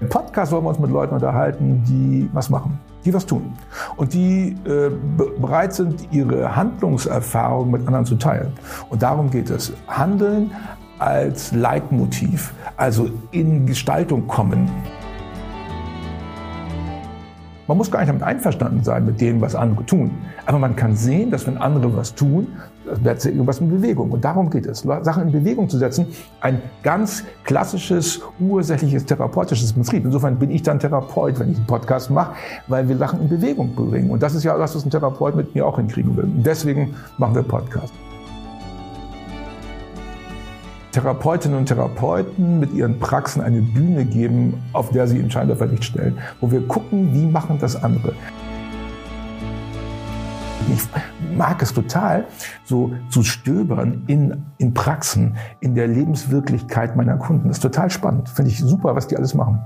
Im Podcast wollen wir uns mit Leuten unterhalten, die was machen, die was tun und die äh, bereit sind, ihre Handlungserfahrung mit anderen zu teilen. Und darum geht es. Handeln als Leitmotiv, also in Gestaltung kommen. Man muss gar nicht damit einverstanden sein mit dem, was andere tun. Aber man kann sehen, dass wenn andere was tun, setzt irgendwas in Bewegung. Und darum geht es. Sachen in Bewegung zu setzen, ein ganz klassisches, ursächliches therapeutisches Prinzip. Insofern bin ich dann Therapeut, wenn ich einen Podcast mache, weil wir Sachen in Bewegung bringen. Und das ist ja das, was ein Therapeut mit mir auch hinkriegen will. Deswegen machen wir Podcast. Therapeutinnen und Therapeuten mit ihren Praxen eine Bühne geben, auf der sie in Scheinwerferlicht stellen, wo wir gucken, wie machen das andere. Ich mag es total, so zu stöbern in, in Praxen, in der Lebenswirklichkeit meiner Kunden. Das ist total spannend. Finde ich super, was die alles machen.